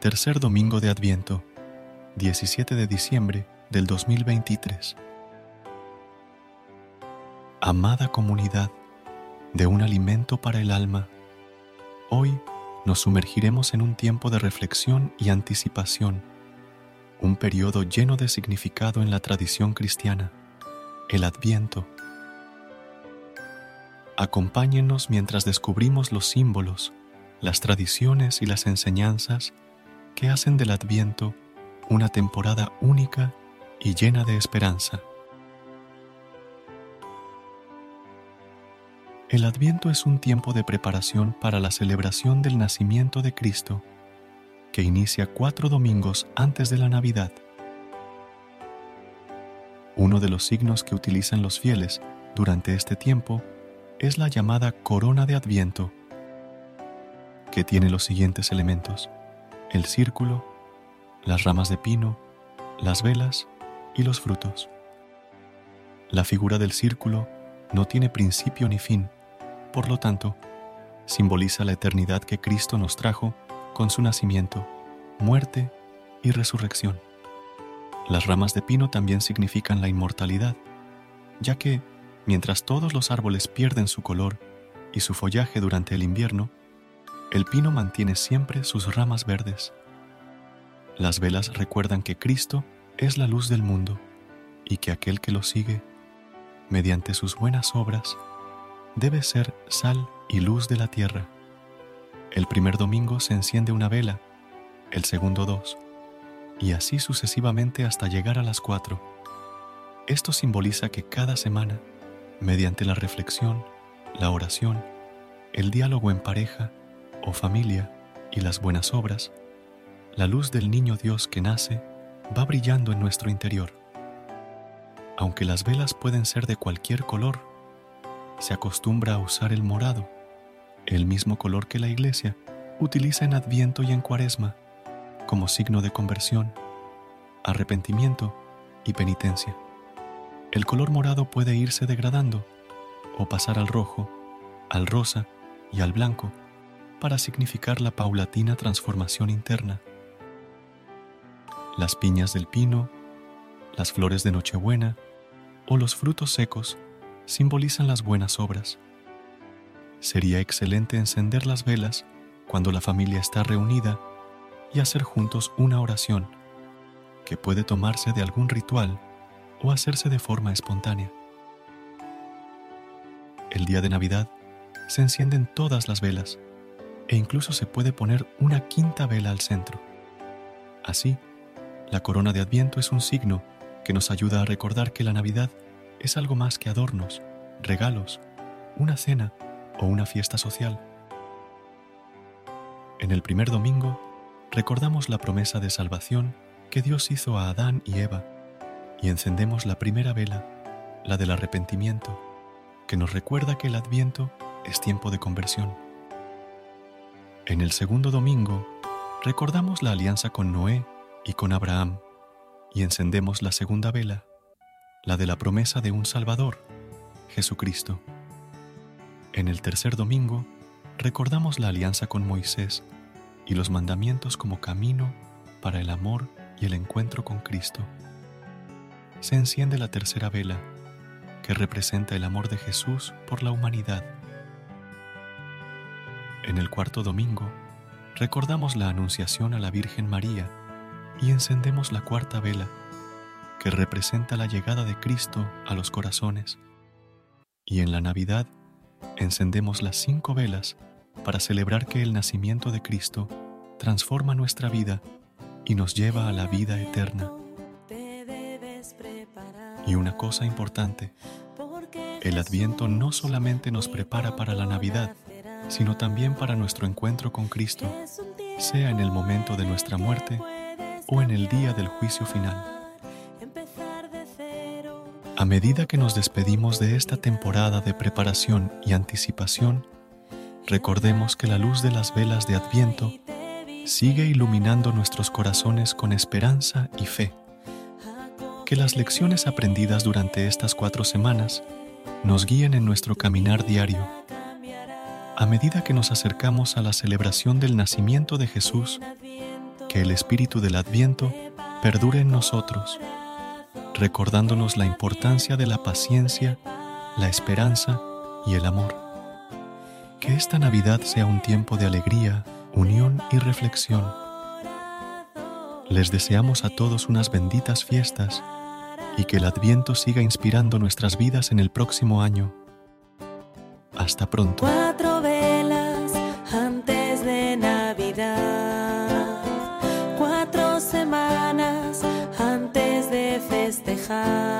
Tercer domingo de Adviento, 17 de diciembre del 2023. Amada comunidad de un alimento para el alma, hoy nos sumergiremos en un tiempo de reflexión y anticipación, un periodo lleno de significado en la tradición cristiana, el Adviento. Acompáñenos mientras descubrimos los símbolos, las tradiciones y las enseñanzas que hacen del Adviento una temporada única y llena de esperanza. El Adviento es un tiempo de preparación para la celebración del nacimiento de Cristo, que inicia cuatro domingos antes de la Navidad. Uno de los signos que utilizan los fieles durante este tiempo es la llamada corona de Adviento, que tiene los siguientes elementos el círculo, las ramas de pino, las velas y los frutos. La figura del círculo no tiene principio ni fin, por lo tanto, simboliza la eternidad que Cristo nos trajo con su nacimiento, muerte y resurrección. Las ramas de pino también significan la inmortalidad, ya que, mientras todos los árboles pierden su color y su follaje durante el invierno, el pino mantiene siempre sus ramas verdes. Las velas recuerdan que Cristo es la luz del mundo y que aquel que lo sigue, mediante sus buenas obras, debe ser sal y luz de la tierra. El primer domingo se enciende una vela, el segundo dos, y así sucesivamente hasta llegar a las cuatro. Esto simboliza que cada semana, mediante la reflexión, la oración, el diálogo en pareja, o familia y las buenas obras, la luz del niño Dios que nace va brillando en nuestro interior. Aunque las velas pueden ser de cualquier color, se acostumbra a usar el morado, el mismo color que la iglesia utiliza en Adviento y en Cuaresma, como signo de conversión, arrepentimiento y penitencia. El color morado puede irse degradando o pasar al rojo, al rosa y al blanco para significar la paulatina transformación interna. Las piñas del pino, las flores de Nochebuena o los frutos secos simbolizan las buenas obras. Sería excelente encender las velas cuando la familia está reunida y hacer juntos una oración, que puede tomarse de algún ritual o hacerse de forma espontánea. El día de Navidad se encienden todas las velas e incluso se puede poner una quinta vela al centro. Así, la corona de Adviento es un signo que nos ayuda a recordar que la Navidad es algo más que adornos, regalos, una cena o una fiesta social. En el primer domingo, recordamos la promesa de salvación que Dios hizo a Adán y Eva y encendemos la primera vela, la del arrepentimiento, que nos recuerda que el Adviento es tiempo de conversión. En el segundo domingo, recordamos la alianza con Noé y con Abraham y encendemos la segunda vela, la de la promesa de un Salvador, Jesucristo. En el tercer domingo, recordamos la alianza con Moisés y los mandamientos como camino para el amor y el encuentro con Cristo. Se enciende la tercera vela, que representa el amor de Jesús por la humanidad en el cuarto domingo, recordamos la Anunciación a la Virgen María y encendemos la cuarta vela, que representa la llegada de Cristo a los corazones. Y en la Navidad, encendemos las cinco velas para celebrar que el nacimiento de Cristo transforma nuestra vida y nos lleva a la vida eterna. Y una cosa importante, el Adviento no solamente nos prepara para la Navidad, sino también para nuestro encuentro con Cristo, sea en el momento de nuestra muerte o en el día del juicio final. A medida que nos despedimos de esta temporada de preparación y anticipación, recordemos que la luz de las velas de Adviento sigue iluminando nuestros corazones con esperanza y fe. Que las lecciones aprendidas durante estas cuatro semanas nos guíen en nuestro caminar diario a medida que nos acercamos a la celebración del nacimiento de Jesús, que el espíritu del Adviento perdure en nosotros, recordándonos la importancia de la paciencia, la esperanza y el amor. Que esta Navidad sea un tiempo de alegría, unión y reflexión. Les deseamos a todos unas benditas fiestas y que el Adviento siga inspirando nuestras vidas en el próximo año. Hasta pronto. gaan.